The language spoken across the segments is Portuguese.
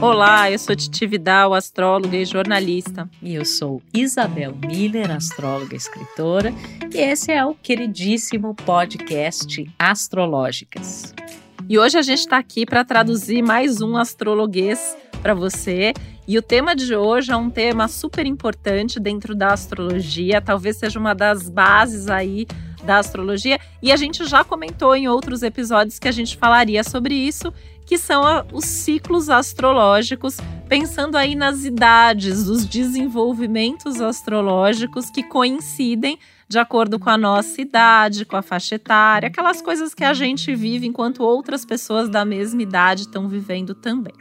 Olá, eu sou Titi Vidal, astróloga e jornalista. E eu sou Isabel Miller, astróloga e escritora, e esse é o queridíssimo podcast Astrológicas. E hoje a gente está aqui para traduzir mais um astrologuês para você. E o tema de hoje é um tema super importante dentro da astrologia, talvez seja uma das bases aí da astrologia. E a gente já comentou em outros episódios que a gente falaria sobre isso, que são os ciclos astrológicos, pensando aí nas idades, os desenvolvimentos astrológicos que coincidem de acordo com a nossa idade, com a faixa etária, aquelas coisas que a gente vive enquanto outras pessoas da mesma idade estão vivendo também.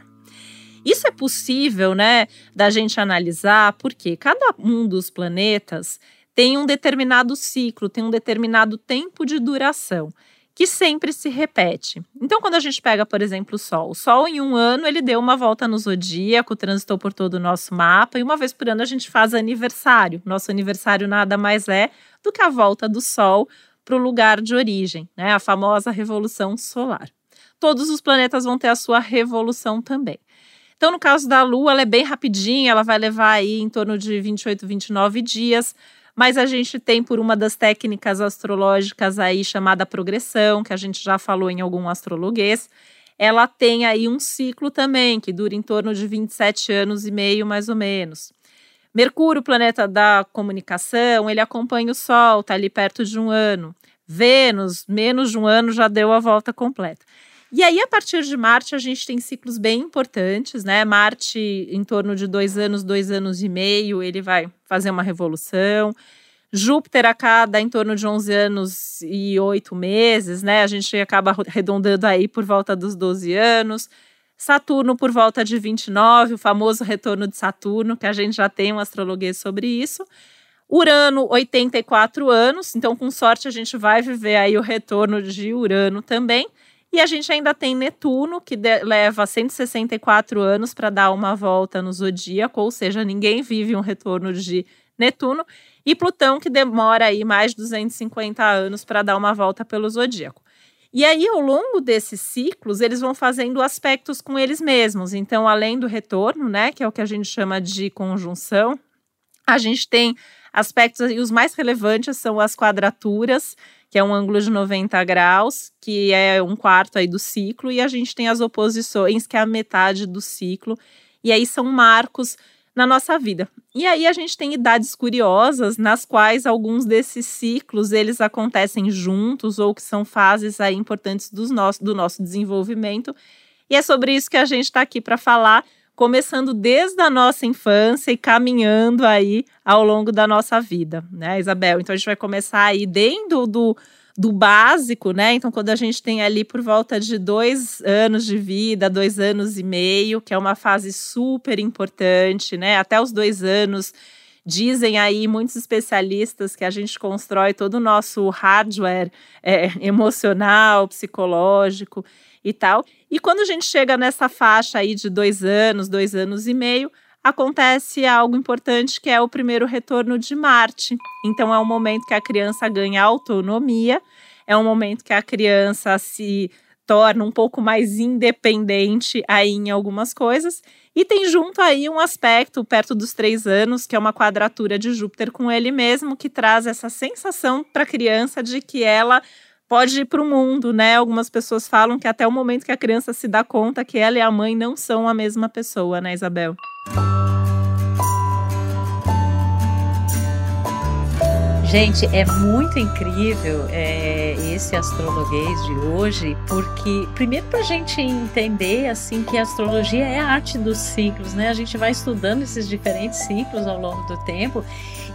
Isso é possível, né, da gente analisar, porque cada um dos planetas tem um determinado ciclo, tem um determinado tempo de duração que sempre se repete. Então, quando a gente pega, por exemplo, o Sol, o Sol em um ano ele deu uma volta no zodíaco, transitou por todo o nosso mapa, e uma vez por ano a gente faz aniversário. Nosso aniversário nada mais é do que a volta do Sol para o lugar de origem, né? A famosa revolução solar. Todos os planetas vão ter a sua revolução também. Então, no caso da Lua, ela é bem rapidinha, ela vai levar aí em torno de 28, 29 dias mas a gente tem por uma das técnicas astrológicas aí chamada progressão, que a gente já falou em algum astrologuês, ela tem aí um ciclo também, que dura em torno de 27 anos e meio, mais ou menos. Mercúrio, planeta da comunicação, ele acompanha o Sol, está ali perto de um ano. Vênus, menos de um ano, já deu a volta completa. E aí, a partir de Marte, a gente tem ciclos bem importantes, né? Marte, em torno de dois anos, dois anos e meio, ele vai fazer uma revolução. Júpiter a cada em torno de 11 anos e oito meses, né? A gente acaba arredondando aí por volta dos 12 anos. Saturno por volta de 29, o famoso retorno de Saturno, que a gente já tem um astrologuês sobre isso. Urano, 84 anos, então com sorte a gente vai viver aí o retorno de Urano também. E a gente ainda tem Netuno, que leva 164 anos para dar uma volta no zodíaco, ou seja, ninguém vive um retorno de Netuno. E Plutão, que demora aí mais de 250 anos para dar uma volta pelo zodíaco. E aí, ao longo desses ciclos, eles vão fazendo aspectos com eles mesmos. Então, além do retorno, né, que é o que a gente chama de conjunção, a gente tem aspectos, e os mais relevantes são as quadraturas, que é um ângulo de 90 graus, que é um quarto aí do ciclo, e a gente tem as oposições, que é a metade do ciclo, e aí são marcos na nossa vida. E aí a gente tem idades curiosas nas quais alguns desses ciclos eles acontecem juntos ou que são fases aí importantes do nosso, do nosso desenvolvimento. E é sobre isso que a gente está aqui para falar, começando desde a nossa infância e caminhando aí ao longo da nossa vida, né, Isabel? Então a gente vai começar aí dentro do, do básico, né? Então, quando a gente tem ali por volta de dois anos de vida, dois anos e meio, que é uma fase super importante, né? Até os dois anos. Dizem aí muitos especialistas que a gente constrói todo o nosso hardware é, emocional, psicológico e tal. E quando a gente chega nessa faixa aí de dois anos, dois anos e meio, acontece algo importante que é o primeiro retorno de Marte. Então é um momento que a criança ganha autonomia, é um momento que a criança se torna um pouco mais independente aí em algumas coisas. E tem junto aí um aspecto perto dos três anos, que é uma quadratura de Júpiter com ele mesmo, que traz essa sensação para a criança de que ela pode ir para o mundo, né? Algumas pessoas falam que até o momento que a criança se dá conta que ela e a mãe não são a mesma pessoa, né, Isabel? Gente, é muito incrível é, esse astrologuês de hoje, porque primeiro para a gente entender assim que a astrologia é a arte dos ciclos, né? A gente vai estudando esses diferentes ciclos ao longo do tempo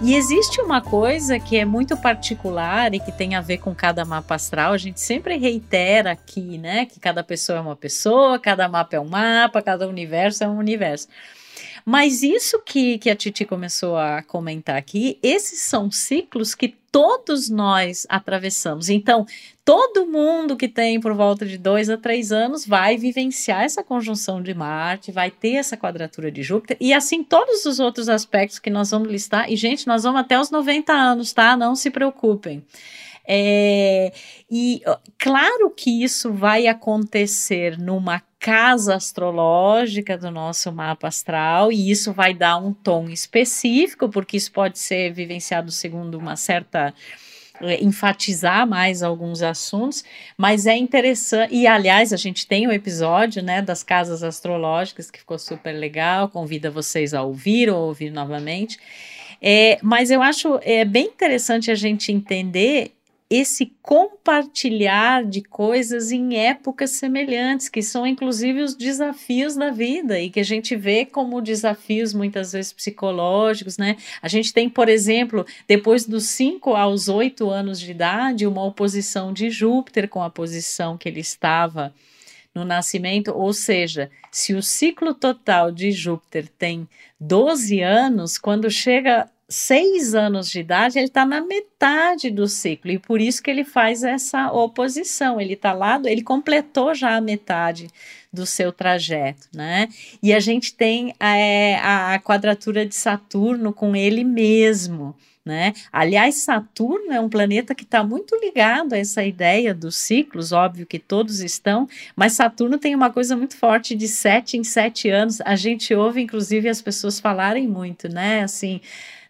e existe uma coisa que é muito particular e que tem a ver com cada mapa astral. A gente sempre reitera aqui, né? Que cada pessoa é uma pessoa, cada mapa é um mapa, cada universo é um universo. Mas isso que, que a Titi começou a comentar aqui, esses são ciclos que todos nós atravessamos. Então, todo mundo que tem por volta de dois a três anos vai vivenciar essa conjunção de Marte, vai ter essa quadratura de Júpiter, e assim todos os outros aspectos que nós vamos listar. E, gente, nós vamos até os 90 anos, tá? Não se preocupem. É, e claro que isso vai acontecer numa casa astrológica do nosso mapa astral, e isso vai dar um tom específico, porque isso pode ser vivenciado segundo uma certa é, enfatizar mais alguns assuntos, mas é interessante, e aliás, a gente tem o um episódio, né, das casas astrológicas, que ficou super legal, convida vocês a ouvir ou ouvir novamente, é, mas eu acho é, bem interessante a gente entender esse compartilhar de coisas em épocas semelhantes, que são inclusive os desafios da vida e que a gente vê como desafios muitas vezes psicológicos, né? A gente tem, por exemplo, depois dos 5 aos 8 anos de idade, uma oposição de Júpiter com a posição que ele estava no nascimento, ou seja, se o ciclo total de Júpiter tem 12 anos, quando chega seis anos de idade, ele está na metade do ciclo, e por isso que ele faz essa oposição. Ele está lá, ele completou já a metade do seu trajeto, né? E a gente tem é, a, quadratura de Saturno com ele mesmo. Né? Aliás, Saturno é um planeta que está muito ligado a essa ideia dos ciclos, óbvio que todos estão, mas Saturno tem uma coisa muito forte de sete em sete anos. A gente ouve, inclusive, as pessoas falarem muito, né? Assim,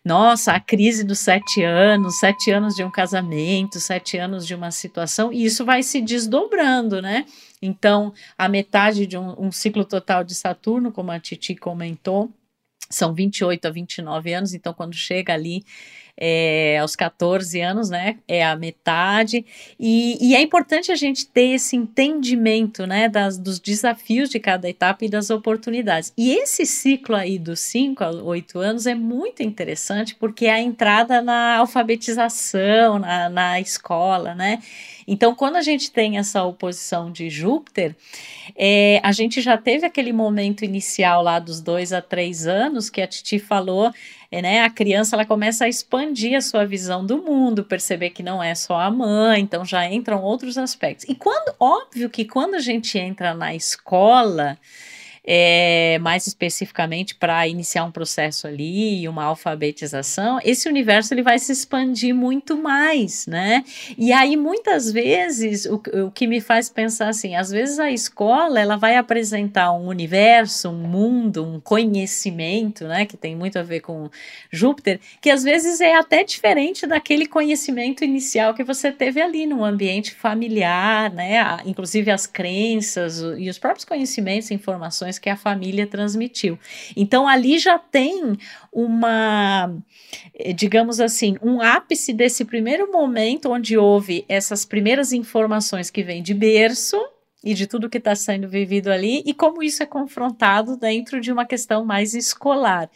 nossa, a crise dos sete anos, sete anos de um casamento, sete anos de uma situação, e isso vai se desdobrando, né? Então, a metade de um, um ciclo total de Saturno, como a Titi comentou, são 28 a 29 anos, então quando chega ali é, aos 14 anos, né? É a metade. E, e, é importante a gente ter esse entendimento, né? Das, dos desafios de cada etapa e das oportunidades. E esse ciclo aí dos 5 a 8 anos é muito interessante porque é a entrada na alfabetização, na, na escola, né? Então, quando a gente tem essa oposição de Júpiter, é, a gente já teve aquele momento inicial lá dos dois a três anos que a Titi falou né, a criança ela começa a expandir a sua visão do mundo, perceber que não é só a mãe, então já entram outros aspectos. E quando, óbvio que quando a gente entra na escola, é, mais especificamente para iniciar um processo ali, uma alfabetização, esse universo ele vai se expandir muito mais, né? E aí muitas vezes o, o que me faz pensar assim, às vezes a escola ela vai apresentar um universo, um mundo, um conhecimento, né, que tem muito a ver com Júpiter, que às vezes é até diferente daquele conhecimento inicial que você teve ali no ambiente familiar, né? Inclusive as crenças e os próprios conhecimentos, informações informações que a família transmitiu. Então ali já tem uma, eh, digamos assim, um ápice desse primeiro momento onde houve essas primeiras informações que vêm de berço e de tudo que está sendo vivido ali e como isso é confrontado dentro de uma questão mais escolar.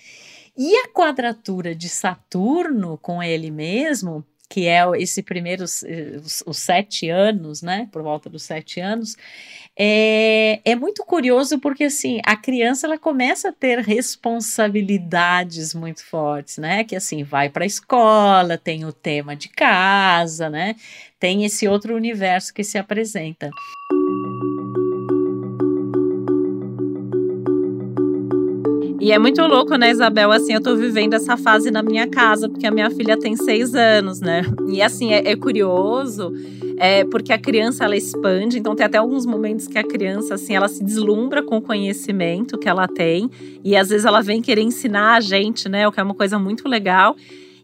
E a quadratura de Saturno com ele mesmo, que é esse primeiro, os, os, sete anos, né, por volta dos sete anos, é, é muito curioso porque, assim, a criança, ela começa a ter responsabilidades muito fortes, né, que, assim, vai para a escola, tem o tema de casa, né, tem esse outro universo que se apresenta. E é muito louco, né, Isabel? Assim, eu tô vivendo essa fase na minha casa, porque a minha filha tem seis anos, né? E assim, é, é curioso, é, porque a criança ela expande, então tem até alguns momentos que a criança, assim, ela se deslumbra com o conhecimento que ela tem, e às vezes ela vem querer ensinar a gente, né? O que é uma coisa muito legal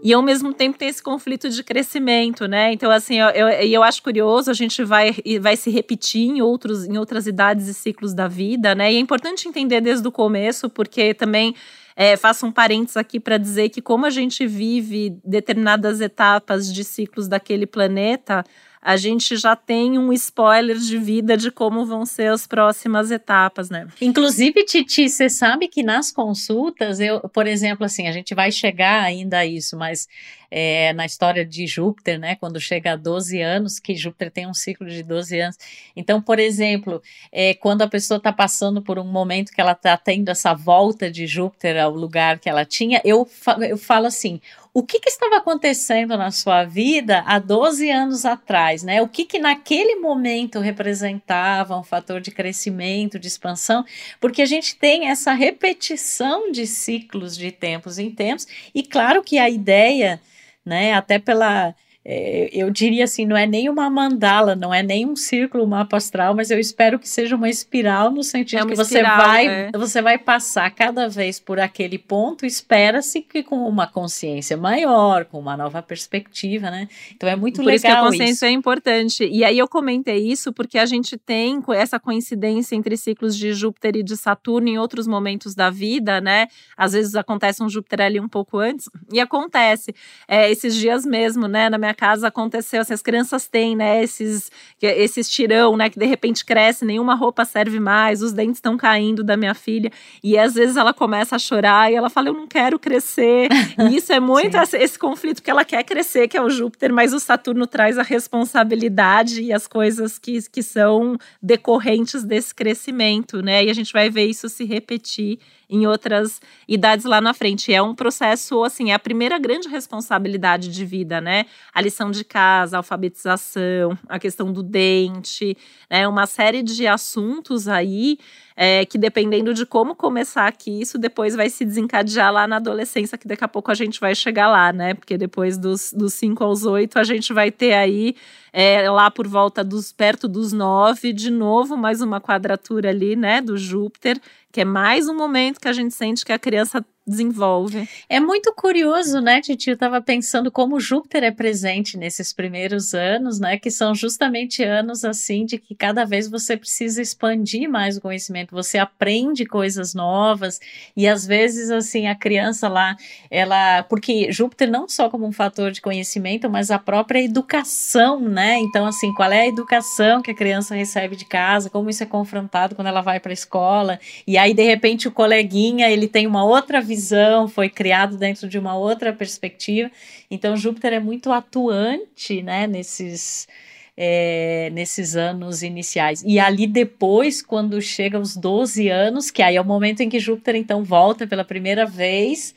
e ao mesmo tempo tem esse conflito de crescimento, né? Então, assim, eu, eu, eu acho curioso, a gente vai, vai se repetir em, outros, em outras idades e ciclos da vida, né? E é importante entender desde o começo, porque também é, faço um parênteses aqui para dizer que, como a gente vive determinadas etapas de ciclos daquele planeta, a gente já tem um spoiler de vida de como vão ser as próximas etapas, né? Inclusive, Titi, você sabe que nas consultas, eu, por exemplo, assim, a gente vai chegar ainda a isso, mas é, na história de Júpiter, né, quando chega a 12 anos, que Júpiter tem um ciclo de 12 anos. Então, por exemplo, é, quando a pessoa está passando por um momento que ela está tendo essa volta de Júpiter ao lugar que ela tinha, eu, fa eu falo assim: o que, que, estava acontecendo na sua vida há 12 anos atrás, né? O que, que naquele momento representava um fator de crescimento, de expansão, porque a gente tem essa repetição de ciclos de tempos em tempos, e claro que a ideia né? Até pela é, eu diria assim, não é nem uma mandala, não é nem um círculo, um mapa astral, mas eu espero que seja uma espiral no sentido é que você espiral, vai, é. você vai passar cada vez por aquele ponto, espera-se que com uma consciência maior, com uma nova perspectiva, né? Então é muito por legal isso. que a consciência isso. é importante. E aí eu comentei isso porque a gente tem essa coincidência entre ciclos de Júpiter e de Saturno em outros momentos da vida, né? Às vezes acontece um Júpiter ali um pouco antes, e acontece. É, esses dias mesmo, né, na minha casa aconteceu, assim, as crianças têm, né, esses, esses tirão, né, que de repente cresce, nenhuma roupa serve mais, os dentes estão caindo da minha filha, e às vezes ela começa a chorar e ela fala, eu não quero crescer. E isso é muito esse, esse conflito, porque ela quer crescer, que é o Júpiter, mas o Saturno traz a responsabilidade e as coisas que, que são decorrentes desse crescimento, né? E a gente vai ver isso se repetir em outras idades lá na frente. É um processo, assim, é a primeira grande responsabilidade de vida, né? A lição de casa, a alfabetização, a questão do dente, né? Uma série de assuntos aí é, que dependendo de como começar aqui, isso depois vai se desencadear lá na adolescência, que daqui a pouco a gente vai chegar lá, né? Porque depois dos 5 aos 8 a gente vai ter aí é, lá por volta dos perto dos 9, de novo mais uma quadratura ali, né? Do Júpiter que é mais um momento que a gente sente que a criança desenvolve. É muito curioso, né, Titi? Eu estava pensando como Júpiter é presente nesses primeiros anos, né, que são justamente anos assim de que cada vez você precisa expandir mais o conhecimento, você aprende coisas novas e às vezes assim a criança lá, ela, porque Júpiter não só como um fator de conhecimento, mas a própria educação, né? Então assim, qual é a educação que a criança recebe de casa, como isso é confrontado quando ela vai para a escola e aí de repente o coleguinha, ele tem uma outra visão, foi criado dentro de uma outra perspectiva. Então, Júpiter é muito atuante né, nesses, é, nesses anos iniciais. E ali depois, quando chega os 12 anos, que aí é o momento em que Júpiter então volta pela primeira vez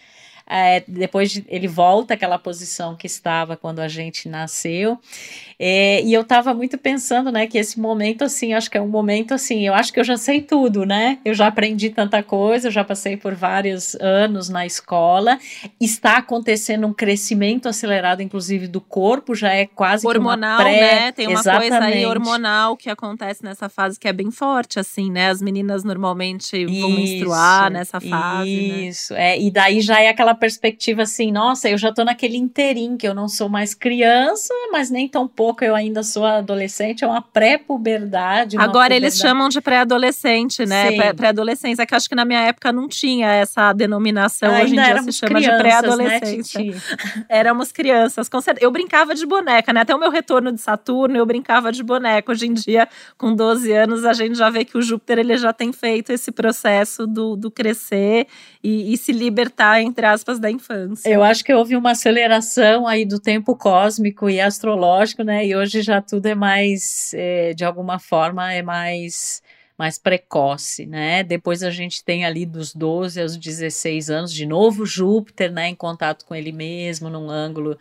é, depois ele volta àquela posição que estava quando a gente nasceu. É, e eu estava muito pensando, né, que esse momento, assim, acho que é um momento, assim, eu acho que eu já sei tudo, né? Eu já aprendi tanta coisa, eu já passei por vários anos na escola. Está acontecendo um crescimento acelerado, inclusive, do corpo, já é quase hormonal, pré... né? Tem uma Exatamente. coisa aí hormonal que acontece nessa fase que é bem forte, assim, né? As meninas normalmente vão isso, menstruar nessa fase. Né? Isso, né? é. E daí já é aquela perspectiva assim, nossa, eu já tô naquele interim, que eu não sou mais criança, mas nem tão pouco eu ainda sou adolescente, é uma pré-puberdade. Agora eles chamam de pré-adolescente, né? Pré-adolescência, é que acho que na minha época não tinha essa denominação, ainda hoje em dia se chama de né, pré-adolescência. Né, éramos crianças, com certeza. Eu brincava de boneca, né? Até o meu retorno de Saturno, eu brincava de boneca. Hoje em dia, com 12 anos, a gente já vê que o Júpiter ele já tem feito esse processo do, do crescer e, e se libertar, entre aspas, da infância. Eu acho que houve uma aceleração aí do tempo cósmico e astrológico, né? E hoje já tudo é mais, é, de alguma forma, é mais mais precoce, né? Depois a gente tem ali dos 12 aos 16 anos, de novo Júpiter, né, em contato com ele mesmo, num ângulo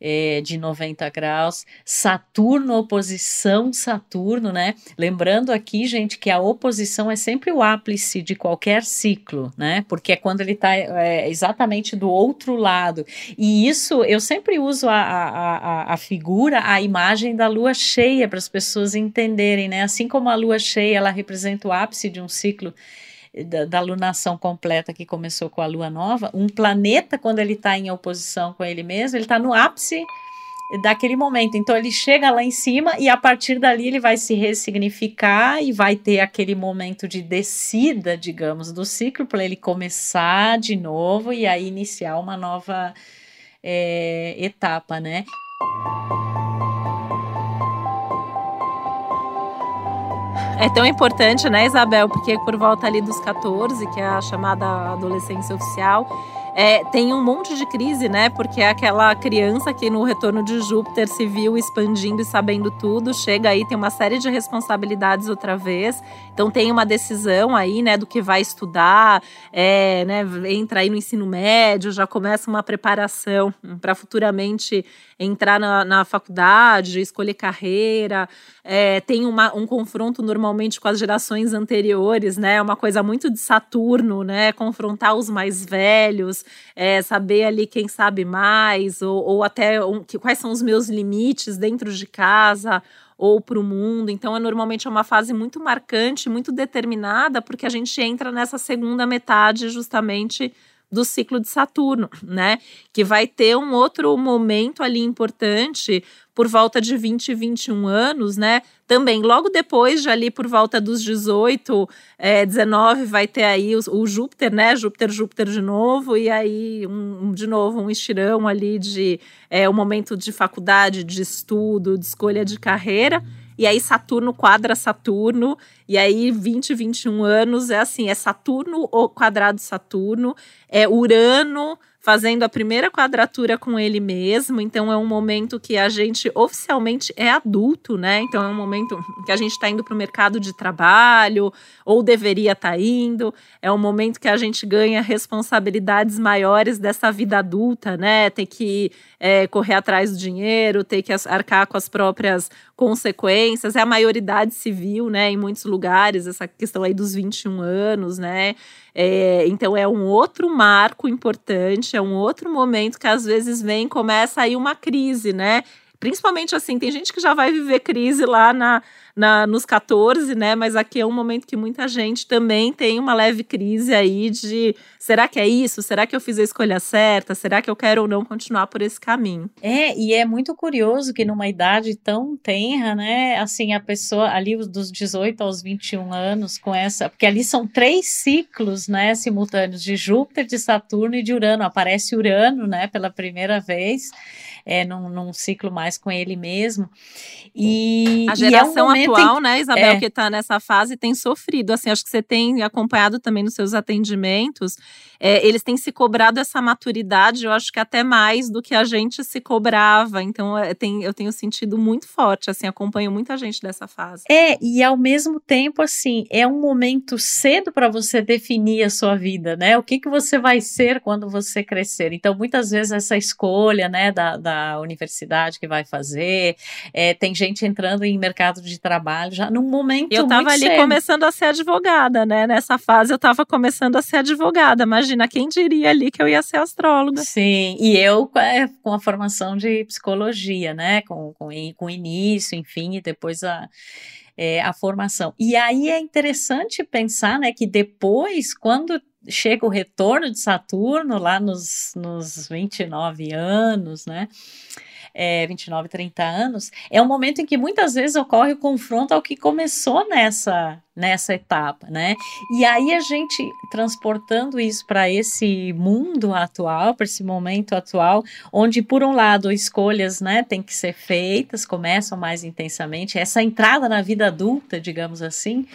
é, de 90 graus, Saturno, oposição Saturno, né? Lembrando aqui, gente, que a oposição é sempre o ápice de qualquer ciclo, né? Porque é quando ele está é, exatamente do outro lado. E isso, eu sempre uso a, a, a, a figura, a imagem da lua cheia para as pessoas entenderem, né? Assim como a lua cheia, ela representa o ápice de um ciclo da, da lunação completa que começou com a lua nova, um planeta, quando ele está em oposição com ele mesmo, ele está no ápice daquele momento. Então ele chega lá em cima e a partir dali ele vai se ressignificar e vai ter aquele momento de descida, digamos, do ciclo para ele começar de novo e aí iniciar uma nova é, etapa, né? É tão importante, né, Isabel? Porque por volta ali dos 14, que é a chamada adolescência oficial, é, tem um monte de crise, né? Porque é aquela criança que no retorno de Júpiter se viu expandindo e sabendo tudo, chega aí, tem uma série de responsabilidades outra vez. Então tem uma decisão aí, né, do que vai estudar, é, né, entra aí no ensino médio, já começa uma preparação para futuramente entrar na, na, faculdade, escolher carreira. É, tem uma, um confronto normalmente com as gerações anteriores, né? Uma coisa muito de Saturno, né? Confrontar os mais velhos. É, saber ali quem sabe mais, ou, ou até um, que, quais são os meus limites dentro de casa ou para o mundo. Então, é normalmente é uma fase muito marcante, muito determinada, porque a gente entra nessa segunda metade justamente do ciclo de Saturno, né? Que vai ter um outro momento ali importante por volta de 20 e 21 anos, né? Também, logo depois, já ali por volta dos 18, é, 19, vai ter aí o, o, Júpiter, né? Júpiter, Júpiter de novo, e aí, um, de novo, um estirão ali de é, um momento de faculdade, de estudo, de escolha de carreira. E aí Saturno quadra Saturno, e aí 20, 21 anos é assim, é Saturno quadrado Saturno, é Urano fazendo a primeira quadratura com ele mesmo. Então é um momento que a gente oficialmente é adulto, né? Então é um momento que a gente está indo para o mercado de trabalho, ou deveria estar tá indo. É um momento que a gente ganha responsabilidades maiores dessa vida adulta, né? Tem que é, correr atrás do dinheiro, ter que arcar com as próprias consequências. É a maioridade civil, né? Em muitos lugares, essa questão aí dos 21 anos, né? É, então é um outro marco importante, é um outro momento que às vezes vem, começa aí uma crise, né? Principalmente assim, tem gente que já vai viver crise lá na, na, nos 14, né? Mas aqui é um momento que muita gente também tem uma leve crise aí de será que é isso? Será que eu fiz a escolha certa? Será que eu quero ou não continuar por esse caminho? É, e é muito curioso que numa idade tão tenra, né? Assim, a pessoa ali dos 18 aos 21 anos, com essa. Porque ali são três ciclos, né? Simultâneos de Júpiter, de Saturno e de Urano. Aparece Urano, né? Pela primeira vez é, num, num, ciclo mais com ele mesmo. E a geração é um atual, em... né, Isabel, é. que está nessa fase tem sofrido. Assim, acho que você tem acompanhado também nos seus atendimentos. É, eles têm se cobrado essa maturidade, eu acho que até mais do que a gente se cobrava. Então, é, tem, eu tenho sentido muito forte, assim, acompanho muita gente dessa fase. É, e ao mesmo tempo, assim, é um momento cedo para você definir a sua vida, né? O que, que você vai ser quando você crescer. Então, muitas vezes essa escolha, né, da, da universidade que vai fazer, é, tem gente entrando em mercado de trabalho já num momento Eu estava ali cedo. começando a ser advogada, né? Nessa fase eu estava começando a ser advogada. Imagina, quem diria ali que eu ia ser astróloga? Sim, e eu é, com a formação de psicologia, né? Com, com, com início, enfim, e depois a é, a formação. E aí é interessante pensar, né, que depois, quando chega o retorno de Saturno lá nos, nos 29 anos, né? É, 29, 30 anos, é um momento em que muitas vezes ocorre o confronto ao que começou nessa, nessa etapa, né? E aí a gente transportando isso para esse mundo atual, para esse momento atual, onde por um lado escolhas, né, tem que ser feitas, começam mais intensamente, essa entrada na vida adulta, digamos assim,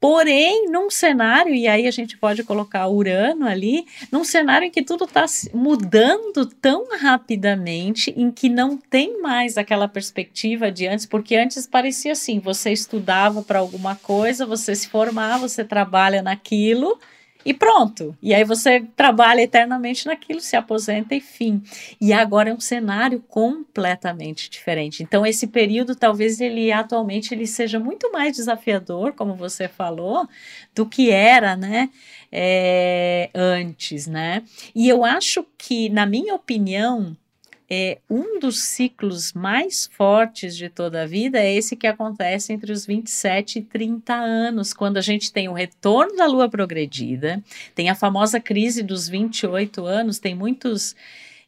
Porém, num cenário, e aí a gente pode colocar Urano ali, num cenário em que tudo está mudando tão rapidamente, em que não tem mais aquela perspectiva de antes, porque antes parecia assim: você estudava para alguma coisa, você se formava, você trabalha naquilo e pronto. E aí você trabalha eternamente naquilo, se aposenta e fim. E agora é um cenário completamente diferente. Então esse período talvez ele atualmente ele seja muito mais desafiador, como você falou, do que era, né? É, antes, né? E eu acho que, na minha opinião, é, um dos ciclos mais fortes de toda a vida é esse que acontece entre os 27 e 30 anos, quando a gente tem o retorno da lua progredida, tem a famosa crise dos 28 anos, tem muitos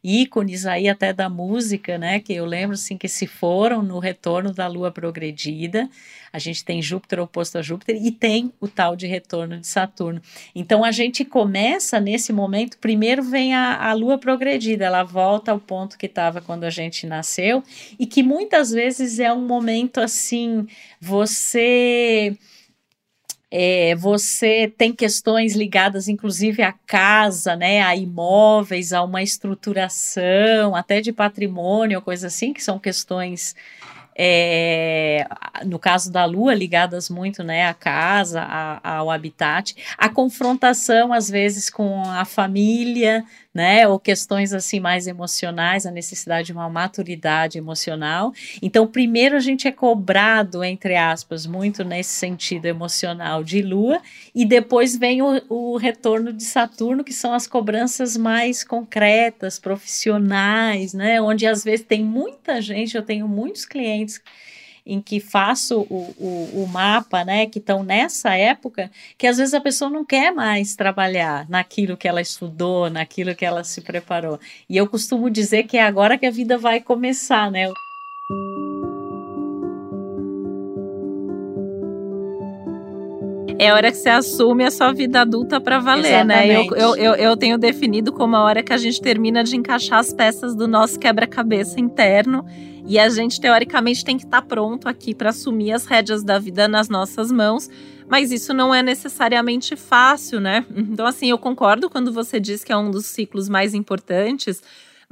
ícones aí até da música, né? Que eu lembro assim que se foram no retorno da Lua progredida. A gente tem Júpiter oposto a Júpiter e tem o tal de retorno de Saturno. Então a gente começa nesse momento. Primeiro vem a, a Lua progredida, ela volta ao ponto que estava quando a gente nasceu e que muitas vezes é um momento assim, você é, você tem questões ligadas, inclusive, à casa, né, a imóveis, a uma estruturação, até de patrimônio, coisa assim, que são questões é, no caso da Lua, ligadas muito né, à casa, a, ao habitat, a confrontação, às vezes, com a família, né? Ou questões assim mais emocionais, a necessidade de uma maturidade emocional. Então, primeiro a gente é cobrado, entre aspas, muito nesse sentido emocional de Lua, e depois vem o, o retorno de Saturno, que são as cobranças mais concretas, profissionais, né? Onde às vezes tem muita gente, eu tenho muitos clientes em que faço o, o, o mapa, né, que estão nessa época, que às vezes a pessoa não quer mais trabalhar naquilo que ela estudou, naquilo que ela se preparou. E eu costumo dizer que é agora que a vida vai começar, né? É a hora que você assume a sua vida adulta para valer, Exatamente. né? Eu, eu, eu, eu, tenho definido como a hora que a gente termina de encaixar as peças do nosso quebra-cabeça interno e a gente, teoricamente, tem que estar tá pronto aqui para assumir as rédeas da vida nas nossas mãos. Mas isso não é necessariamente fácil, né? Então, assim, eu concordo quando você diz que é um dos ciclos mais importantes,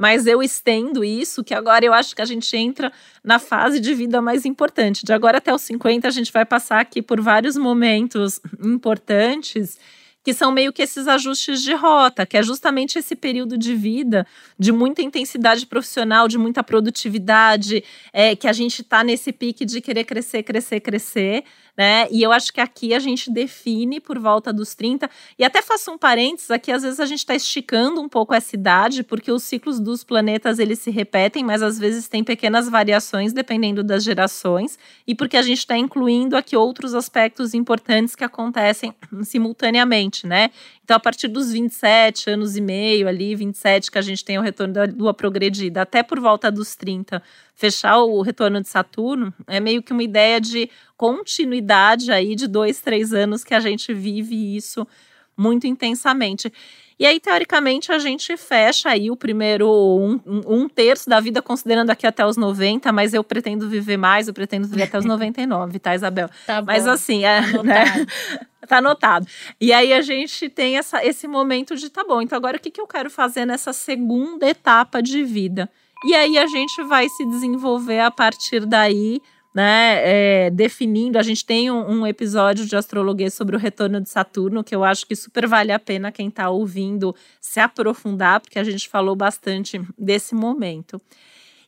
mas eu estendo isso, que agora eu acho que a gente entra na fase de vida mais importante. De agora até os 50, a gente vai passar aqui por vários momentos importantes que são meio que esses ajustes de rota, que é justamente esse período de vida de muita intensidade profissional, de muita produtividade, é, que a gente está nesse pique de querer crescer, crescer, crescer, né? E eu acho que aqui a gente define por volta dos 30. E até faço um parênteses aqui, às vezes a gente está esticando um pouco essa idade, porque os ciclos dos planetas eles se repetem, mas às vezes tem pequenas variações dependendo das gerações, e porque a gente está incluindo aqui outros aspectos importantes que acontecem simultaneamente, né? Então, a partir dos 27 anos e meio ali, 27, que a gente tem o retorno da lua progredida, até por volta dos 30, fechar o retorno de Saturno, é meio que uma ideia de continuidade aí de dois, três anos que a gente vive isso muito intensamente. E aí, teoricamente, a gente fecha aí o primeiro um, um, terço da vida, considerando aqui até os 90, mas eu pretendo viver mais, eu pretendo viver até os 99, tá, Isabel? Tá bom. Mas assim, é, né? tá anotado. E aí a gente tem essa, esse momento de tá bom, então agora o que, que eu quero fazer nessa segunda etapa de vida? E aí a gente vai se desenvolver a partir daí né, é, definindo. A gente tem um, um, episódio de astrologia sobre o retorno de Saturno, que eu acho que super vale a pena quem está ouvindo se aprofundar, porque a gente falou bastante desse momento.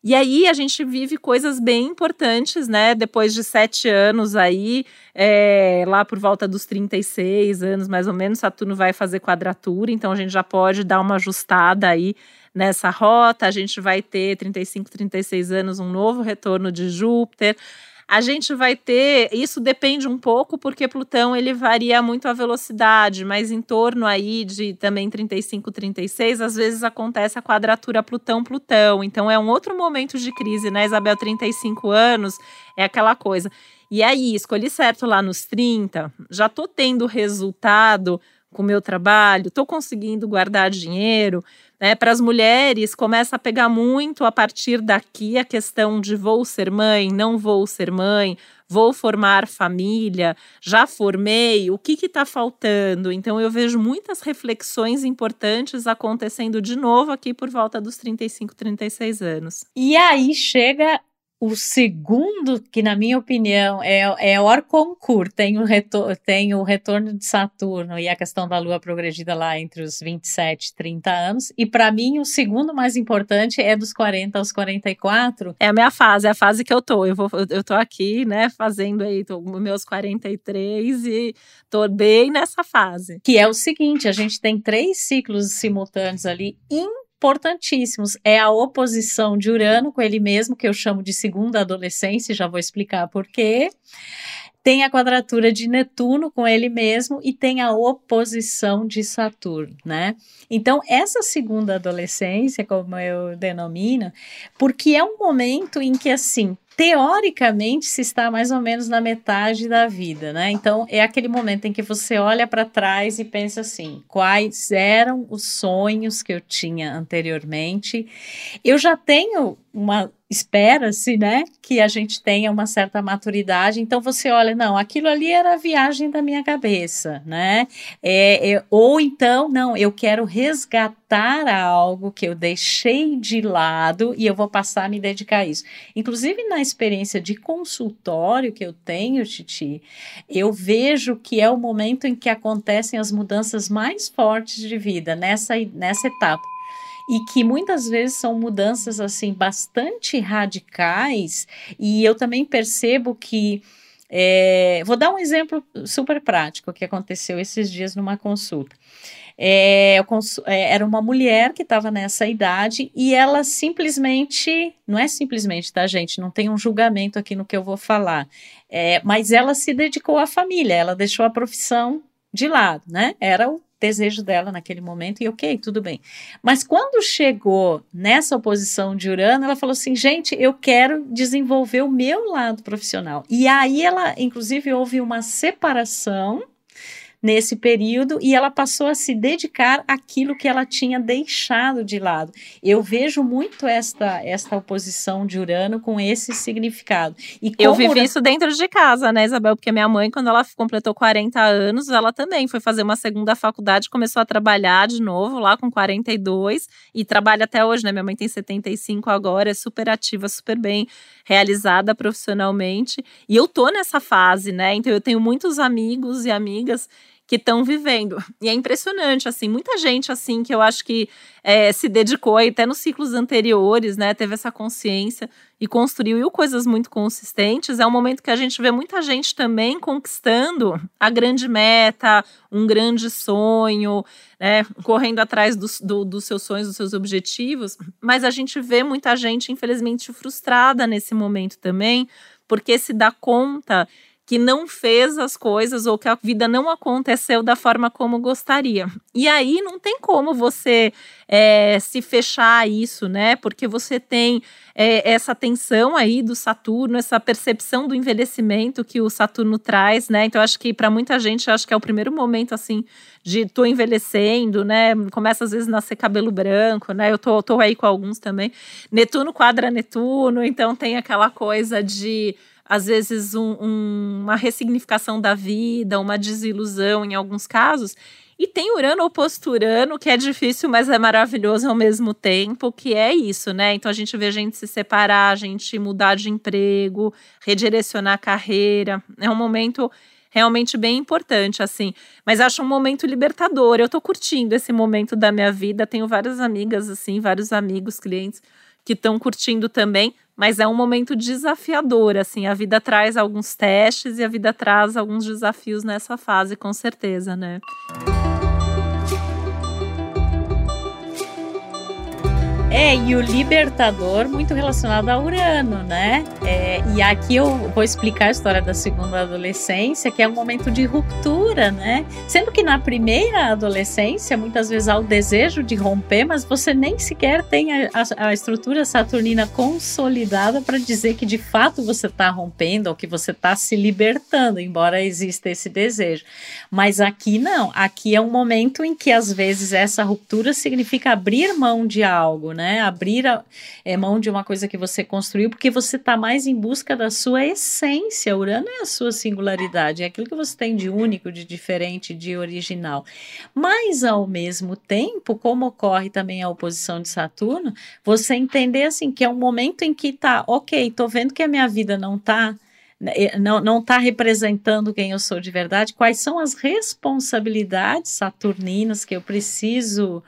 E aí a gente vive coisas bem importantes, né? Depois de sete anos aí, é, lá por volta dos 36 anos, mais ou menos, Saturno vai fazer quadratura, então a gente já pode dar uma ajustada aí nessa rota. A gente vai ter 35, 36 anos, um novo retorno de Júpiter. A gente vai ter, isso depende um pouco, porque Plutão ele varia muito a velocidade, mas em torno aí de também 35, 36, às vezes acontece a quadratura Plutão-Plutão. Então é um outro momento de crise, né, Isabel? 35 anos é aquela coisa. E aí, escolhi certo lá nos 30, já tô tendo resultado com o meu trabalho, tô conseguindo guardar dinheiro, né, para as mulheres, começa a pegar muito a partir daqui a questão de vou ser mãe, não vou ser mãe, vou formar família, já formei, o que está faltando? Então, eu vejo muitas reflexões importantes acontecendo de novo aqui por volta dos 35, 36 anos. E aí chega o segundo, que na minha opinião é, é o concurso, tem o, retor tem o retorno de Saturno e a questão da Lua progredida lá entre os 27 e 30 anos. E para mim, o segundo mais importante é dos 40 aos 44. É a minha fase, é a fase que eu tô. Eu, vou, eu tô aqui, né, fazendo aí tô, meus 43 e tô bem nessa fase. Que é o seguinte: a gente tem três ciclos simultâneos ali importantíssimos. É a oposição de Urano com ele mesmo, que eu chamo de segunda adolescência, já vou explicar por quê. Tem a quadratura de Netuno com ele mesmo e tem a oposição de Saturno, né? Então, essa segunda adolescência, como eu denomino, porque é um momento em que, assim, teoricamente se está mais ou menos na metade da vida, né? Então é aquele momento em que você olha para trás e pensa assim: quais eram os sonhos que eu tinha anteriormente? Eu já tenho uma espera-se, né, que a gente tenha uma certa maturidade. Então você olha, não, aquilo ali era a viagem da minha cabeça, né? É, é, ou então, não, eu quero resgatar algo que eu deixei de lado e eu vou passar a me dedicar a isso. Inclusive na experiência de consultório que eu tenho, Titi, eu vejo que é o momento em que acontecem as mudanças mais fortes de vida nessa nessa etapa e que muitas vezes são mudanças assim bastante radicais e eu também percebo que é, vou dar um exemplo super prático que aconteceu esses dias numa consulta. É, é, era uma mulher que estava nessa idade e ela simplesmente, não é simplesmente, tá, gente? Não tem um julgamento aqui no que eu vou falar, é, mas ela se dedicou à família, ela deixou a profissão de lado, né? Era o desejo dela naquele momento e ok, tudo bem. Mas quando chegou nessa oposição de Urano, ela falou assim: gente, eu quero desenvolver o meu lado profissional. E aí ela, inclusive, houve uma separação nesse período e ela passou a se dedicar àquilo que ela tinha deixado de lado. Eu vejo muito esta esta oposição de Urano com esse significado. E eu vivi Urano... isso dentro de casa, né, Isabel? Porque minha mãe, quando ela completou 40 anos, ela também foi fazer uma segunda faculdade, começou a trabalhar de novo lá com 42 e trabalha até hoje, né? Minha mãe tem 75 agora, é super ativa, super bem realizada profissionalmente. E eu tô nessa fase, né? Então eu tenho muitos amigos e amigas que estão vivendo. E é impressionante, assim, muita gente, assim, que eu acho que é, se dedicou até nos ciclos anteriores, né, teve essa consciência e construiu coisas muito consistentes. É um momento que a gente vê muita gente também conquistando a grande meta, um grande sonho, né, correndo atrás do, do, dos seus sonhos, dos seus objetivos. Mas a gente vê muita gente, infelizmente, frustrada nesse momento também, porque se dá conta que não fez as coisas ou que a vida não aconteceu da forma como gostaria. E aí não tem como você é, se fechar a isso, né? Porque você tem é, essa tensão aí do Saturno, essa percepção do envelhecimento que o Saturno traz, né? Então acho que para muita gente acho que é o primeiro momento assim de tô envelhecendo, né? Começa às vezes a nascer cabelo branco, né? Eu tô, tô aí com alguns também. Netuno quadra Netuno, então tem aquela coisa de às vezes um, um, uma ressignificação da vida, uma desilusão em alguns casos. E tem Urano oposto Urano, que é difícil, mas é maravilhoso ao mesmo tempo, que é isso, né? Então a gente vê a gente se separar, a gente mudar de emprego, redirecionar a carreira. É um momento realmente bem importante, assim. Mas acho um momento libertador. Eu tô curtindo esse momento da minha vida. Tenho várias amigas, assim, vários amigos, clientes que estão curtindo também mas é um momento desafiador, assim, a vida traz alguns testes e a vida traz alguns desafios nessa fase, com certeza, né? É, e o libertador muito relacionado a Urano, né? É, e aqui eu vou explicar a história da segunda adolescência, que é um momento de ruptura, né? Sendo que na primeira adolescência, muitas vezes há o desejo de romper, mas você nem sequer tem a, a, a estrutura saturnina consolidada para dizer que de fato você está rompendo ou que você está se libertando, embora exista esse desejo. Mas aqui não, aqui é um momento em que às vezes essa ruptura significa abrir mão de algo, né? Né? Abrir a, é, mão de uma coisa que você construiu, porque você está mais em busca da sua essência. Urano é a sua singularidade, é aquilo que você tem de único, de diferente, de original. Mas, ao mesmo tempo, como ocorre também a oposição de Saturno, você entender assim que é um momento em que tá, ok, tô vendo que a minha vida não tá não, não está representando quem eu sou de verdade, quais são as responsabilidades saturninas que eu preciso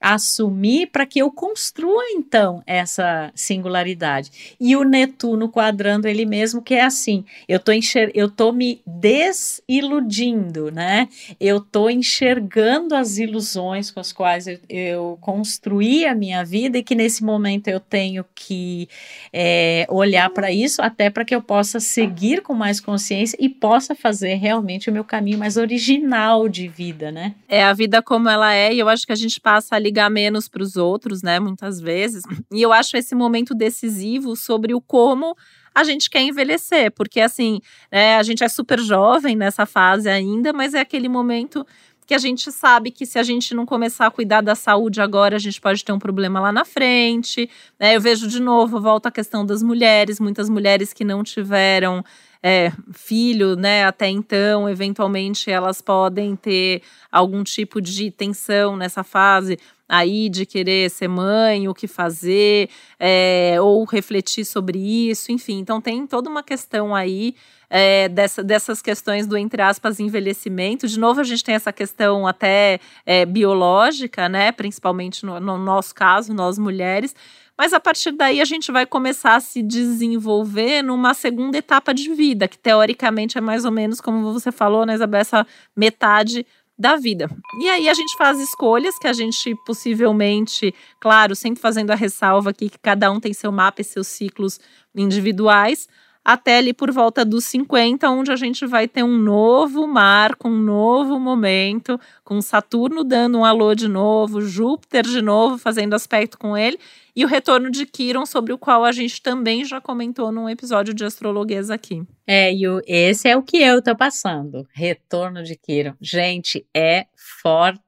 assumir para que eu construa então essa singularidade. E o Netuno quadrando ele mesmo que é assim, eu tô enxer eu tô me desiludindo, né? Eu tô enxergando as ilusões com as quais eu, eu construí a minha vida e que nesse momento eu tenho que é, olhar para isso até para que eu possa seguir com mais consciência e possa fazer realmente o meu caminho mais original de vida, né? É a vida como ela é e eu acho que a gente passa ali ligar menos para os outros, né? Muitas vezes. E eu acho esse momento decisivo sobre o como a gente quer envelhecer, porque assim, né, a gente é super jovem nessa fase ainda, mas é aquele momento que a gente sabe que se a gente não começar a cuidar da saúde agora, a gente pode ter um problema lá na frente. Né? Eu vejo de novo, volta a questão das mulheres, muitas mulheres que não tiveram é, filho, né? Até então, eventualmente elas podem ter algum tipo de tensão nessa fase aí de querer ser mãe, o que fazer, é, ou refletir sobre isso, enfim. Então tem toda uma questão aí é, dessa, dessas questões do, entre aspas, envelhecimento. De novo, a gente tem essa questão até é, biológica, né? Principalmente no, no nosso caso, nós mulheres. Mas a partir daí a gente vai começar a se desenvolver numa segunda etapa de vida, que teoricamente é mais ou menos, como você falou, né, Isabel, essa metade da vida. E aí a gente faz escolhas que a gente possivelmente, claro, sempre fazendo a ressalva aqui que cada um tem seu mapa e seus ciclos individuais, até ali por volta dos 50, onde a gente vai ter um novo marco, um novo momento, com Saturno dando um alô de novo, Júpiter de novo fazendo aspecto com ele, e o retorno de Quiron, sobre o qual a gente também já comentou num episódio de astrologuês aqui. É, e esse é o que eu tô passando. Retorno de Quiron. Gente, é forte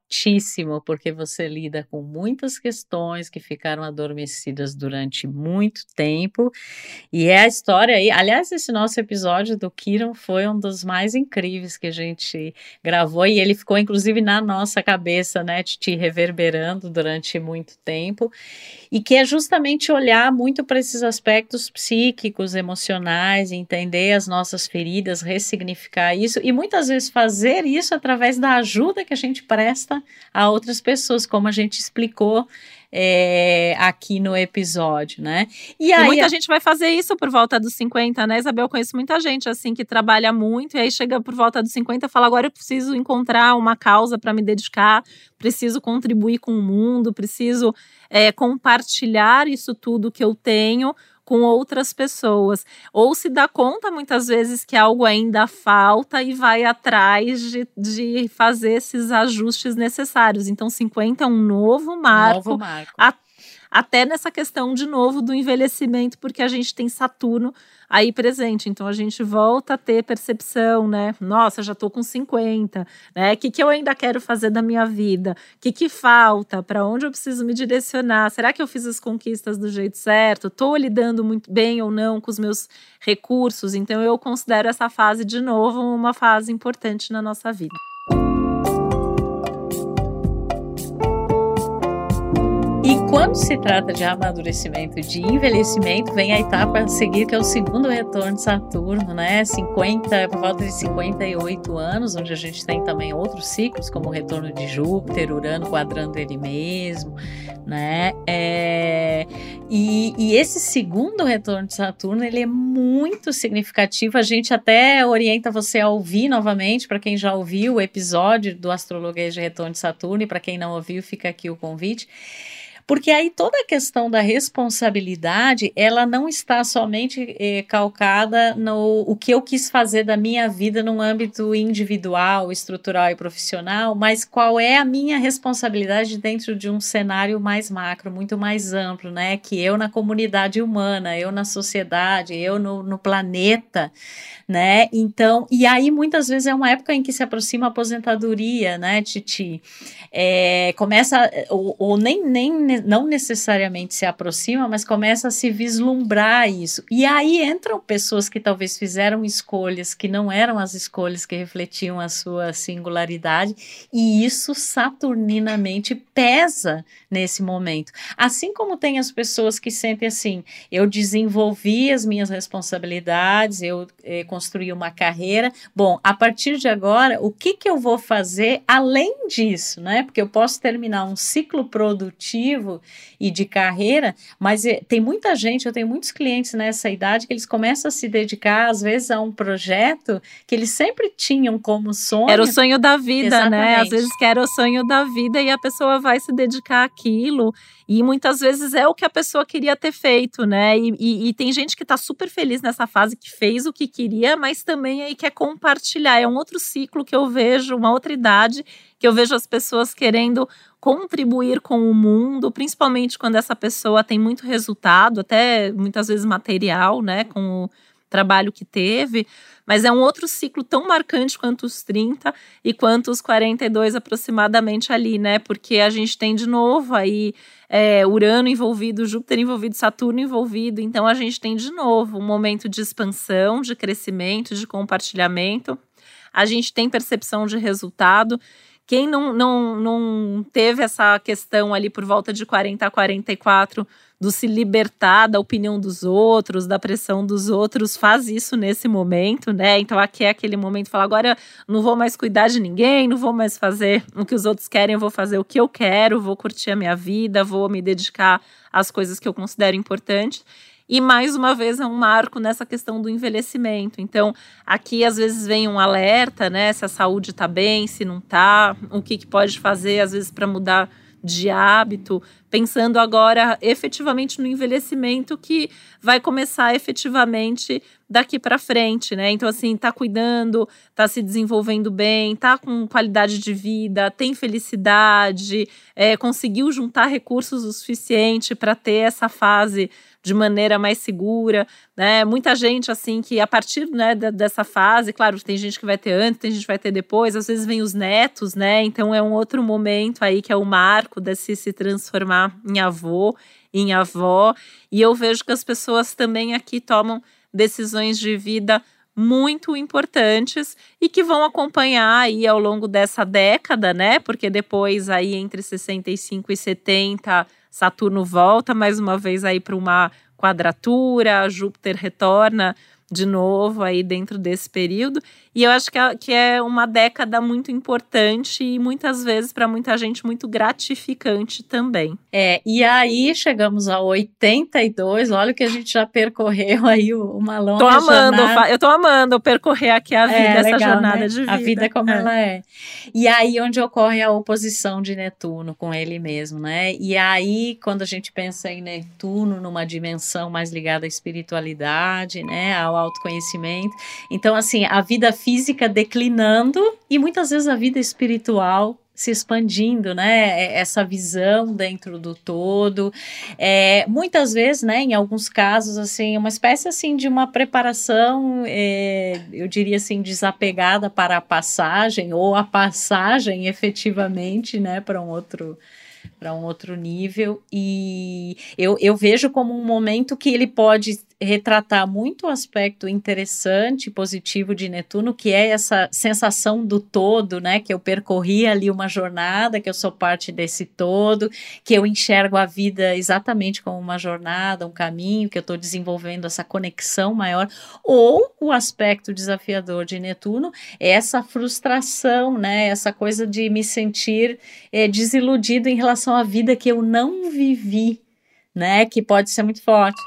porque você lida com muitas questões que ficaram adormecidas durante muito tempo. E é a história aí. Aliás, esse nosso episódio do Kiron foi um dos mais incríveis que a gente gravou, e ele ficou, inclusive, na nossa cabeça, né, te reverberando durante muito tempo. E que é justamente olhar muito para esses aspectos psíquicos, emocionais, entender as nossas feridas, ressignificar isso, e muitas vezes fazer isso através da ajuda que a gente presta a outras pessoas, como a gente explicou é, aqui no episódio, né? E, aí, e muita a... gente vai fazer isso por volta dos 50, né, Isabel? Eu conheço muita gente assim que trabalha muito e aí chega por volta dos 50 e fala: agora eu preciso encontrar uma causa para me dedicar, preciso contribuir com o mundo, preciso é, compartilhar isso tudo que eu tenho com outras pessoas. Ou se dá conta muitas vezes que algo ainda falta e vai atrás de, de fazer esses ajustes necessários. Então, 50 é um novo marco. Novo marco. A, até nessa questão de novo do envelhecimento, porque a gente tem Saturno aí presente. Então a gente volta a ter percepção, né? Nossa, já tô com 50, né? O que, que eu ainda quero fazer da minha vida? O que, que falta? Para onde eu preciso me direcionar? Será que eu fiz as conquistas do jeito certo? Estou lidando muito bem ou não com os meus recursos? Então eu considero essa fase de novo uma fase importante na nossa vida. Quando se trata de amadurecimento, de envelhecimento, vem a etapa a seguir, que é o segundo retorno de Saturno, né? 50, por volta de 58 anos, onde a gente tem também outros ciclos, como o retorno de Júpiter, Urano quadrando ele mesmo, né? É, e, e esse segundo retorno de Saturno, ele é muito significativo. A gente até orienta você a ouvir novamente, para quem já ouviu o episódio do Astrologia de Retorno de Saturno, e para quem não ouviu, fica aqui o convite. Porque aí toda a questão da responsabilidade, ela não está somente eh, calcada no o que eu quis fazer da minha vida no âmbito individual, estrutural e profissional, mas qual é a minha responsabilidade dentro de um cenário mais macro, muito mais amplo, né? Que eu na comunidade humana, eu na sociedade, eu no, no planeta, né? Então, e aí muitas vezes é uma época em que se aproxima a aposentadoria, né, Titi? É, começa, ou, ou nem, nem não necessariamente se aproxima, mas começa a se vislumbrar isso. E aí entram pessoas que talvez fizeram escolhas que não eram as escolhas que refletiam a sua singularidade, e isso saturninamente pesa nesse momento. Assim como tem as pessoas que sentem assim: eu desenvolvi as minhas responsabilidades, eu eh, construí uma carreira. Bom, a partir de agora, o que, que eu vou fazer além disso, né? Porque eu posso terminar um ciclo produtivo e de carreira, mas é, tem muita gente, eu tenho muitos clientes nessa idade que eles começam a se dedicar, às vezes, a um projeto que eles sempre tinham como sonho. Era o sonho da vida, Exatamente. né? Às vezes que era o sonho da vida e a pessoa vai se dedicar àquilo. E muitas vezes é o que a pessoa queria ter feito, né? E, e, e tem gente que tá super feliz nessa fase, que fez o que queria, mas também aí quer compartilhar. É um outro ciclo que eu vejo, uma outra idade, que eu vejo as pessoas querendo contribuir com o mundo, principalmente quando essa pessoa tem muito resultado, até muitas vezes material, né, com o, trabalho que teve, mas é um outro ciclo tão marcante quanto os 30 e quanto os 42 aproximadamente ali, né? Porque a gente tem de novo aí é, Urano envolvido, Júpiter envolvido, Saturno envolvido, então a gente tem de novo um momento de expansão, de crescimento, de compartilhamento. A gente tem percepção de resultado. Quem não, não, não teve essa questão ali por volta de 40 a 44 do se libertar da opinião dos outros, da pressão dos outros, faz isso nesse momento, né? Então aqui é aquele momento falar, agora não vou mais cuidar de ninguém, não vou mais fazer o que os outros querem, eu vou fazer o que eu quero, vou curtir a minha vida, vou me dedicar às coisas que eu considero importantes. E mais uma vez é um marco nessa questão do envelhecimento. Então, aqui às vezes vem um alerta, né? Se a saúde está bem, se não está, o que, que pode fazer, às vezes, para mudar de hábito, pensando agora efetivamente no envelhecimento que vai começar efetivamente daqui para frente, né? Então assim, tá cuidando, tá se desenvolvendo bem, tá com qualidade de vida, tem felicidade, é, conseguiu juntar recursos o suficiente para ter essa fase de maneira mais segura, né? Muita gente assim que a partir né, dessa fase, claro, tem gente que vai ter antes, tem gente que vai ter depois, às vezes vem os netos, né? Então é um outro momento aí que é o marco desse se transformar em avô, em avó, e eu vejo que as pessoas também aqui tomam decisões de vida muito importantes e que vão acompanhar aí ao longo dessa década, né? Porque depois aí entre 65 e 70 Saturno volta mais uma vez aí para uma quadratura, Júpiter retorna de novo aí dentro desse período. E eu acho que é, que é uma década muito importante e muitas vezes para muita gente muito gratificante também. É, e aí chegamos a 82, olha o que a gente já percorreu aí uma longa tô amando, jornada. Eu tô amando percorrer aqui a vida, é, essa legal, jornada né? de vida. A vida como é. ela é. E aí onde ocorre a oposição de Netuno com ele mesmo, né? E aí quando a gente pensa em Netuno numa dimensão mais ligada à espiritualidade, né, ao autoconhecimento. Então assim, a vida física declinando e muitas vezes a vida espiritual se expandindo, né? É, essa visão dentro do todo. É, muitas vezes, né? Em alguns casos, assim, uma espécie assim de uma preparação, é, eu diria assim, desapegada para a passagem ou a passagem efetivamente, né? Para um outro para um outro nível e eu, eu vejo como um momento que ele pode retratar muito o aspecto interessante, positivo de Netuno, que é essa sensação do todo, né? Que eu percorri ali uma jornada, que eu sou parte desse todo, que eu enxergo a vida exatamente como uma jornada, um caminho, que eu estou desenvolvendo essa conexão maior. Ou o aspecto desafiador de Netuno é essa frustração, né? Essa coisa de me sentir é, desiludido em relação à vida que eu não vivi, né? Que pode ser muito forte.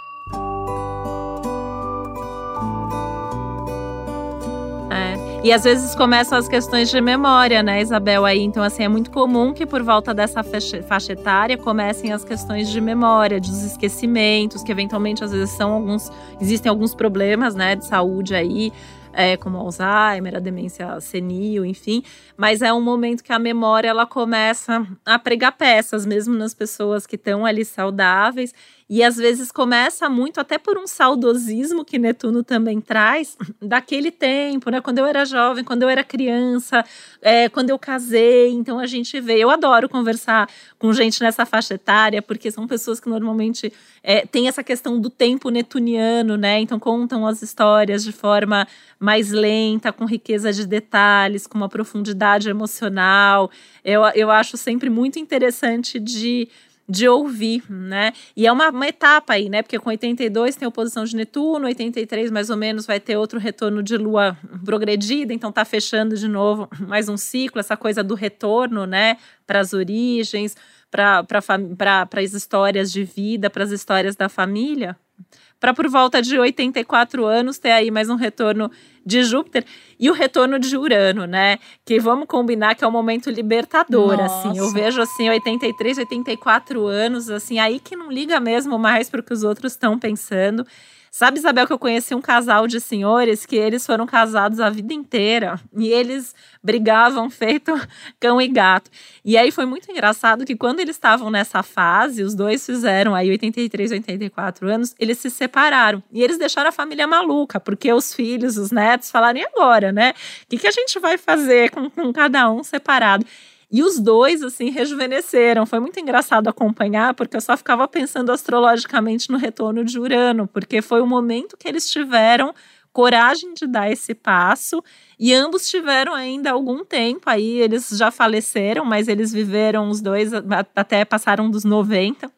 E às vezes começam as questões de memória, né, Isabel? Aí, então, assim, é muito comum que por volta dessa faixa etária comecem as questões de memória, dos esquecimentos, que eventualmente às vezes são alguns. Existem alguns problemas, né, de saúde aí é, como Alzheimer, a demência senil, enfim. Mas é um momento que a memória ela começa a pregar peças, mesmo nas pessoas que estão ali saudáveis. E às vezes começa muito, até por um saudosismo que Netuno também traz, daquele tempo, né? Quando eu era jovem, quando eu era criança, é, quando eu casei. Então a gente vê. Eu adoro conversar com gente nessa faixa etária, porque são pessoas que normalmente é, têm essa questão do tempo netuniano, né? Então contam as histórias de forma mais lenta, com riqueza de detalhes, com uma profundidade emocional. Eu, eu acho sempre muito interessante de de ouvir, né? E é uma, uma, etapa aí, né? Porque com 82 tem oposição de Netuno, 83 mais ou menos vai ter outro retorno de Lua progredida, então tá fechando de novo mais um ciclo, essa coisa do retorno, né? Para as origens, para as histórias de vida, para as histórias da família para por volta de 84 anos ter aí mais um retorno de Júpiter e o retorno de Urano, né? Que vamos combinar que é um momento libertador, Nossa. assim. Eu vejo assim 83, 84 anos, assim, aí que não liga mesmo mais para o que os outros estão pensando. Sabe, Isabel, que eu conheci um casal de senhores que eles foram casados a vida inteira e eles brigavam feito cão e gato. E aí foi muito engraçado que quando eles estavam nessa fase, os dois fizeram aí 83, 84 anos, eles se separaram. E eles deixaram a família maluca, porque os filhos, os netos falaram, e agora, né? O que, que a gente vai fazer com, com cada um separado? E os dois, assim, rejuvenesceram. Foi muito engraçado acompanhar, porque eu só ficava pensando astrologicamente no retorno de Urano, porque foi o momento que eles tiveram coragem de dar esse passo e ambos tiveram ainda algum tempo aí, eles já faleceram, mas eles viveram os dois até passaram dos 90.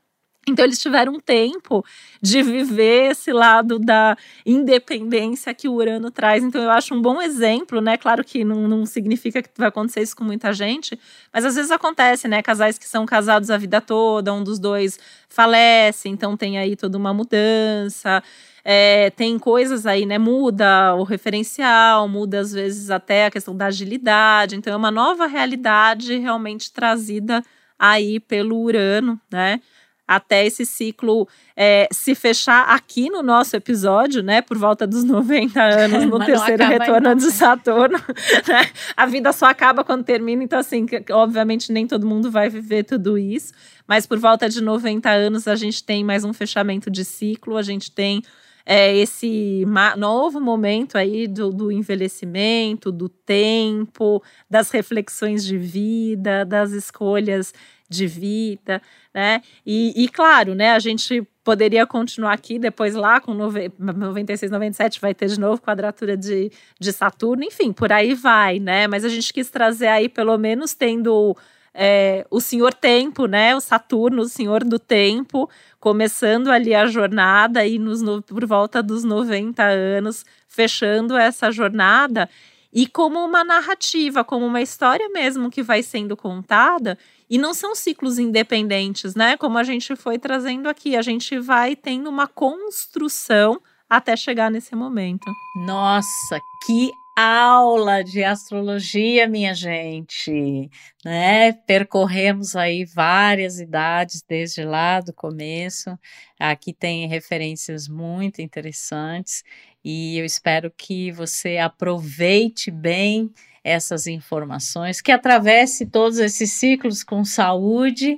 Então, eles tiveram tempo de viver esse lado da independência que o Urano traz. Então, eu acho um bom exemplo, né? Claro que não, não significa que vai acontecer isso com muita gente, mas às vezes acontece, né? Casais que são casados a vida toda, um dos dois falece, então tem aí toda uma mudança. É, tem coisas aí, né? Muda o referencial, muda às vezes até a questão da agilidade. Então, é uma nova realidade realmente trazida aí pelo Urano, né? Até esse ciclo é, se fechar aqui no nosso episódio, né? Por volta dos 90 anos, no terceiro retorno ainda. de Saturno. Né? A vida só acaba quando termina, então, assim, obviamente nem todo mundo vai viver tudo isso, mas por volta de 90 anos a gente tem mais um fechamento de ciclo, a gente tem é, esse novo momento aí do, do, envelhecimento, do tempo, das reflexões de vida, das escolhas de vida, né? E, e, claro, né, a gente poderia continuar aqui, depois lá com 96, 97 vai ter de novo quadratura de, de Saturno, enfim, por aí vai, né? Mas a gente quis trazer aí, pelo menos, tendo é, o Senhor Tempo, né? O Saturno, o Senhor do Tempo, começando ali a jornada e nos, por volta dos 90 anos, fechando essa jornada e como uma narrativa, como uma história mesmo que vai sendo contada. E não são ciclos independentes, né? Como a gente foi trazendo aqui, a gente vai tendo uma construção até chegar nesse momento. Nossa, que aula de astrologia, minha gente, né? Percorremos aí várias idades desde lá do começo. Aqui tem referências muito interessantes e eu espero que você aproveite bem essas informações, que atravesse todos esses ciclos com saúde,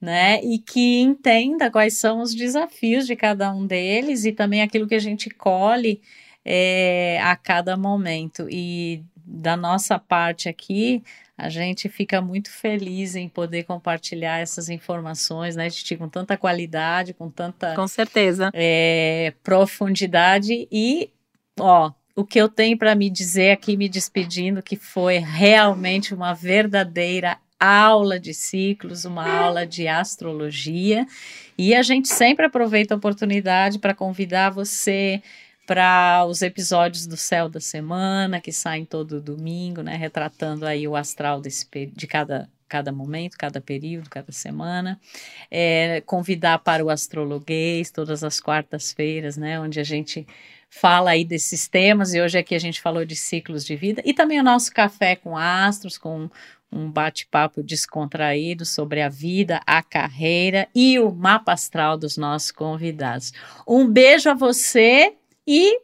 né? E que entenda quais são os desafios de cada um deles e também aquilo que a gente colhe é, a cada momento. E da nossa parte aqui, a gente fica muito feliz em poder compartilhar essas informações, né, Titi, com tanta qualidade, com tanta. Com certeza. É, profundidade e, ó, o que eu tenho para me dizer aqui, me despedindo, que foi realmente uma verdadeira aula de ciclos, uma aula de astrologia. E a gente sempre aproveita a oportunidade para convidar você para os episódios do Céu da Semana, que saem todo domingo, né, retratando aí o astral desse, de cada, cada momento, cada período, cada semana. É, convidar para o Astrologuês, todas as quartas-feiras, né, onde a gente fala aí desses temas, e hoje aqui a gente falou de ciclos de vida, e também o nosso café com astros, com um bate-papo descontraído sobre a vida, a carreira e o mapa astral dos nossos convidados. Um beijo a você e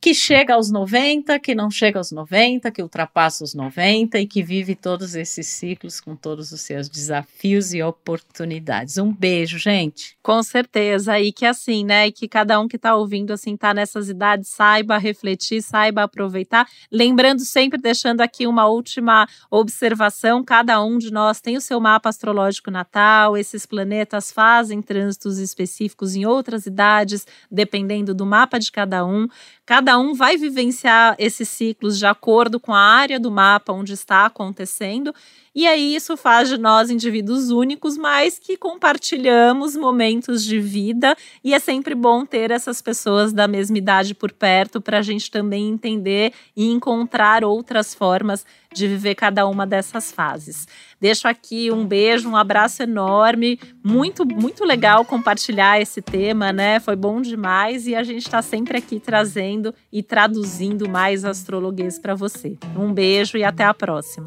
que chega aos 90, que não chega aos 90, que ultrapassa os 90 e que vive todos esses ciclos com todos os seus desafios e oportunidades. Um beijo, gente. Com certeza, e que assim, né, e que cada um que está ouvindo assim tá nessas idades saiba refletir, saiba aproveitar, lembrando sempre deixando aqui uma última observação, cada um de nós tem o seu mapa astrológico natal, esses planetas fazem trânsitos específicos em outras idades, dependendo do mapa de cada um. Cada um vai vivenciar esses ciclos de acordo com a área do mapa onde está acontecendo e aí isso faz de nós indivíduos únicos, mas que compartilhamos momentos de vida e é sempre bom ter essas pessoas da mesma idade por perto para a gente também entender e encontrar outras formas de viver cada uma dessas fases. Deixo aqui um beijo, um abraço enorme, muito muito legal compartilhar esse tema, né? Foi bom demais e a gente está sempre aqui trazendo e traduzindo mais astrologuês para você. Um beijo e até a próxima.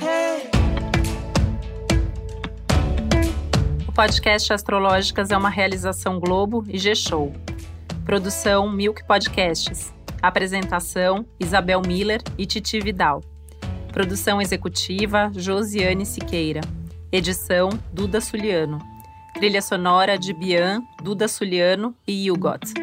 O podcast Astrológicas é uma realização Globo e G-Show. Produção Milk Podcasts. Apresentação: Isabel Miller e Titi Vidal. Produção executiva Josiane Siqueira. Edição Duda Suliano. Trilha sonora de Bian, Duda Suliano e Hugot.